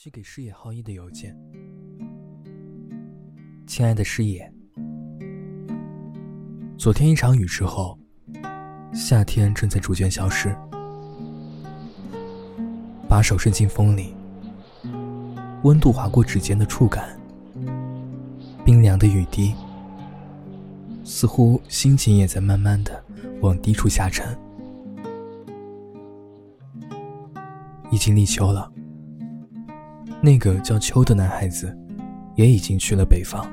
寄给师野浩一的邮件。亲爱的师野，昨天一场雨之后，夏天正在逐渐消失。把手伸进风里，温度划过指尖的触感，冰凉的雨滴，似乎心情也在慢慢的往低处下沉。已经立秋了。那个叫秋的男孩子，也已经去了北方。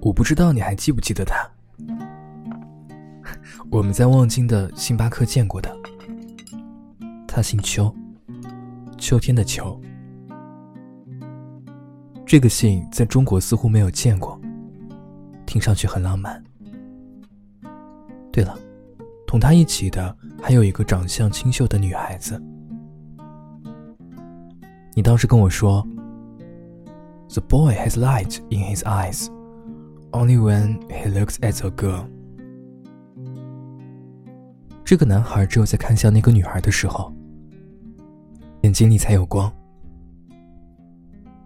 我不知道你还记不记得他？我们在望京的星巴克见过的。他姓秋，秋天的秋。这个姓在中国似乎没有见过，听上去很浪漫。对了，同他一起的还有一个长相清秀的女孩子。你当时跟我说，The boy has light in his eyes, only when he looks at a girl。这个男孩只有在看向那个女孩的时候，眼睛里才有光。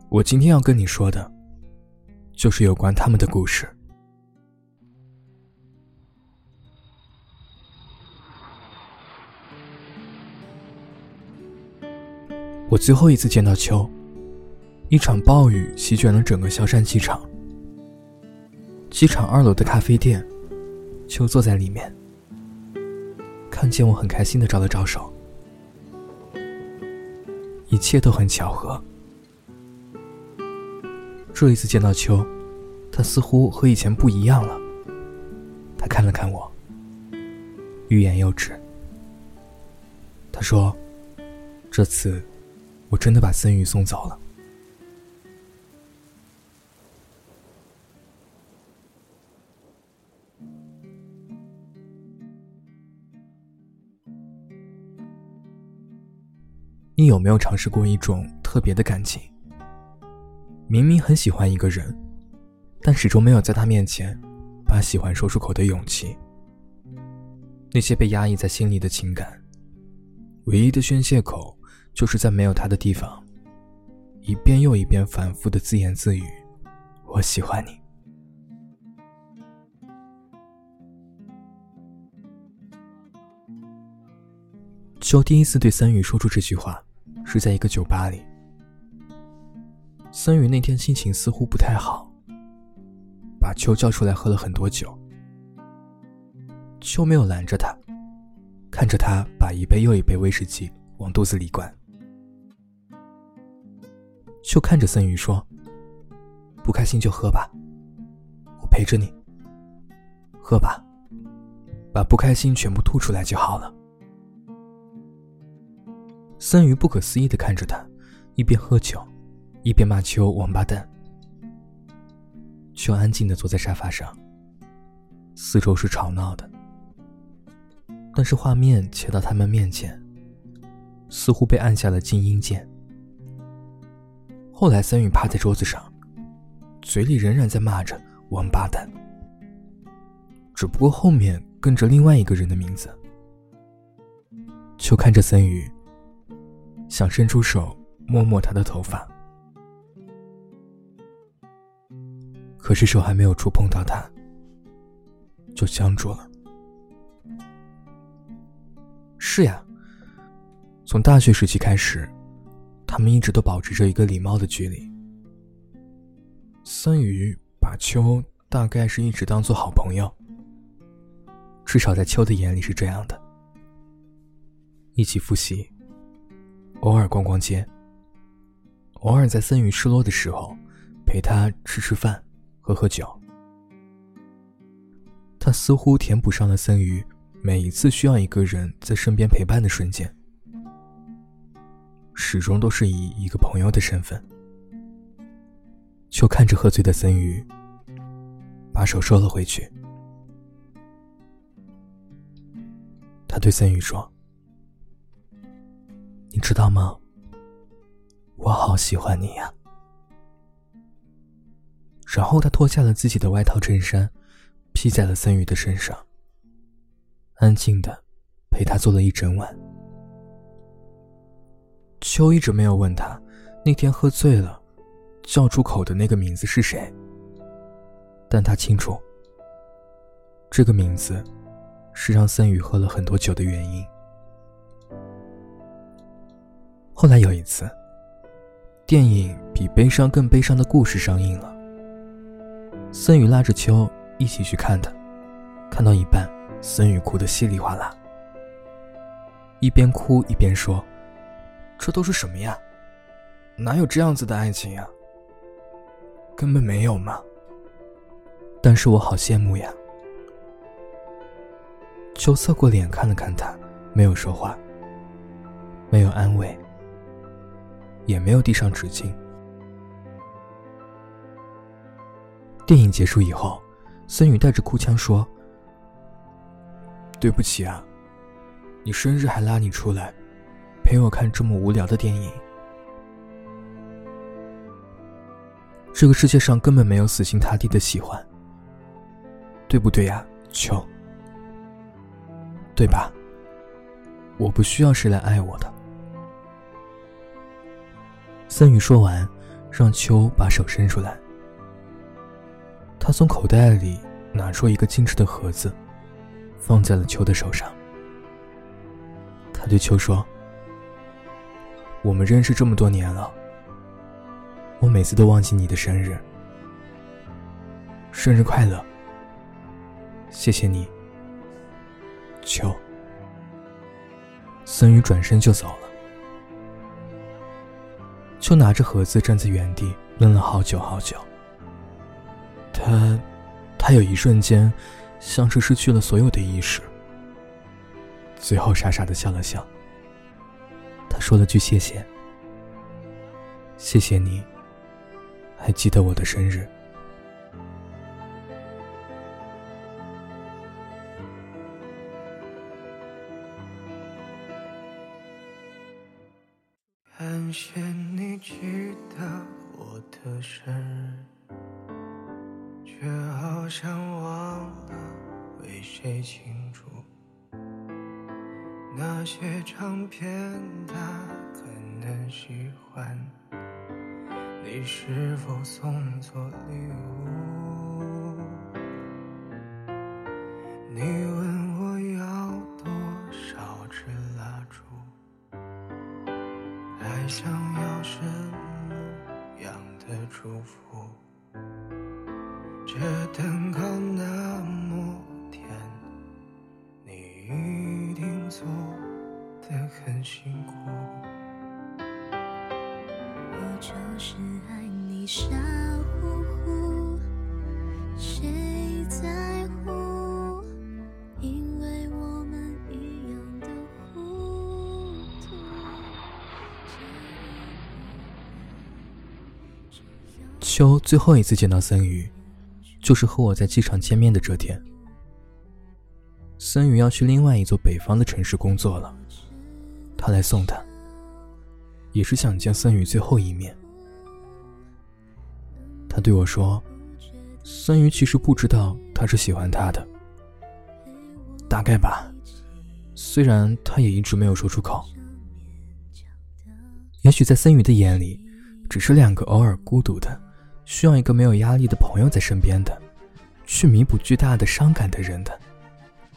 我今天要跟你说的，就是有关他们的故事。我最后一次见到秋，一场暴雨席卷了整个萧山机场。机场二楼的咖啡店，秋坐在里面，看见我很开心的招了招手。一切都很巧合。这一次见到秋，他似乎和以前不一样了。他看了看我，欲言又止。他说：“这次。”我真的把森宇送走了。你有没有尝试过一种特别的感情？明明很喜欢一个人，但始终没有在他面前把喜欢说出口的勇气。那些被压抑在心里的情感，唯一的宣泄口。就是在没有他的地方，一遍又一遍反复的自言自语：“我喜欢你。”秋第一次对森宇说出这句话，是在一个酒吧里。森宇那天心情似乎不太好，把秋叫出来喝了很多酒。秋没有拦着他，看着他把一杯又一杯威士忌往肚子里灌。就看着森宇说：“不开心就喝吧，我陪着你。喝吧，把不开心全部吐出来就好了。”森宇不可思议的看着他，一边喝酒，一边骂秋王八蛋。秋安静的坐在沙发上，四周是吵闹的，但是画面切到他们面前，似乎被按下了静音键。后来，森宇趴在桌子上，嘴里仍然在骂着“王八蛋”，只不过后面跟着另外一个人的名字。就看着森宇，想伸出手摸摸他的头发，可是手还没有触碰到他，就僵住了。是呀，从大学时期开始。他们一直都保持着一个礼貌的距离。孙宇把秋大概是一直当做好朋友，至少在秋的眼里是这样的。一起复习，偶尔逛逛街，偶尔在森宇失落的时候陪他吃吃饭、喝喝酒。他似乎填补上了森宇每一次需要一个人在身边陪伴的瞬间。始终都是以一个朋友的身份，就看着喝醉的森宇，把手收了回去。他对森宇说：“你知道吗？我好喜欢你呀。”然后他脱下了自己的外套衬衫，披在了森宇的身上，安静的陪他坐了一整晚。秋一直没有问他，那天喝醉了，叫出口的那个名字是谁。但他清楚，这个名字，是让森宇喝了很多酒的原因。后来有一次，电影《比悲伤更悲伤的故事》上映了，森宇拉着秋一起去看的，看到一半，森宇哭得稀里哗啦，一边哭一边说：“这都是什么呀？哪有这样子的爱情呀？根本没有嘛！”但是我好羡慕呀。秋侧过脸看了看他，没有说话，没有安慰，也没有递上纸巾。电影结束以后，孙宇带着哭腔说：“对不起啊，你生日还拉你出来，陪我看这么无聊的电影。这个世界上根本没有死心塌地的喜欢。”对不对呀，秋？对吧？我不需要谁来爱我的。森宇说完，让秋把手伸出来。他从口袋里拿出一个精致的盒子，放在了秋的手上。他对秋说：“我们认识这么多年了，我每次都忘记你的生日。生日快乐！”谢谢你，秋。森宇转身就走了。秋拿着盒子站在原地，愣了好久好久。他，他有一瞬间，像是失去了所有的意识，最后傻傻的笑了笑。他说了句谢谢，谢谢你，还记得我的生日。感谢你记得我的生日，却好像忘了为谁庆祝。那些唱片他可能喜欢，你是否送错礼物？你问我要多少支蜡烛？还。想要什么样的祝福？这蛋糕很辛苦。我就是爱你傻乎乎，谁在乎？因为我们一样的糊涂。秋最后一次见到森宇，就是和我在机场见面的这天。森宇要去另外一座北方的城市工作了，他来送他，也是想见森宇最后一面。他对我说：“森宇其实不知道他是喜欢他的，大概吧，虽然他也一直没有说出口。也许在森宇的眼里，只是两个偶尔孤独的。”需要一个没有压力的朋友在身边的，去弥补巨大的伤感的人的，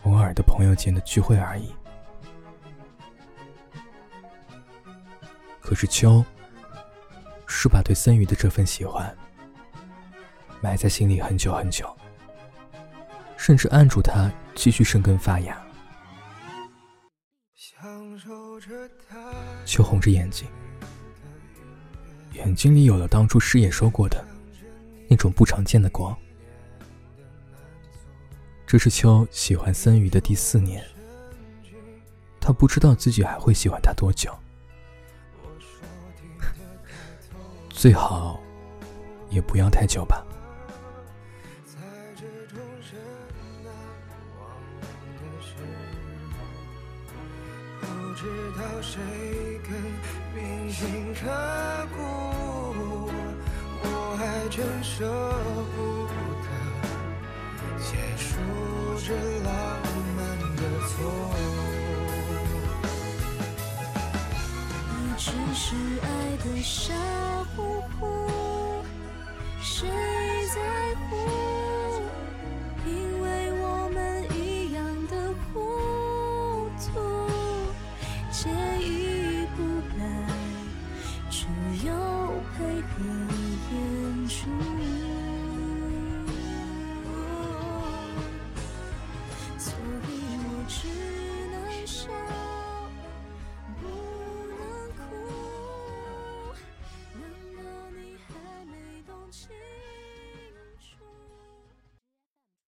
偶尔的朋友间的聚会而已。可是秋，是把对森宇的这份喜欢埋在心里很久很久，甚至按住它继续生根发芽。秋红着眼睛，眼睛里有了当初师爷说过的。那种不常见的光。这是秋喜欢森鱼的第四年，他不知道自己还会喜欢他多久。最好也不要太久吧。不知道谁更铭心刻骨。我还真舍不得结束这浪漫的错。误只是爱的傻乎乎，谁在乎？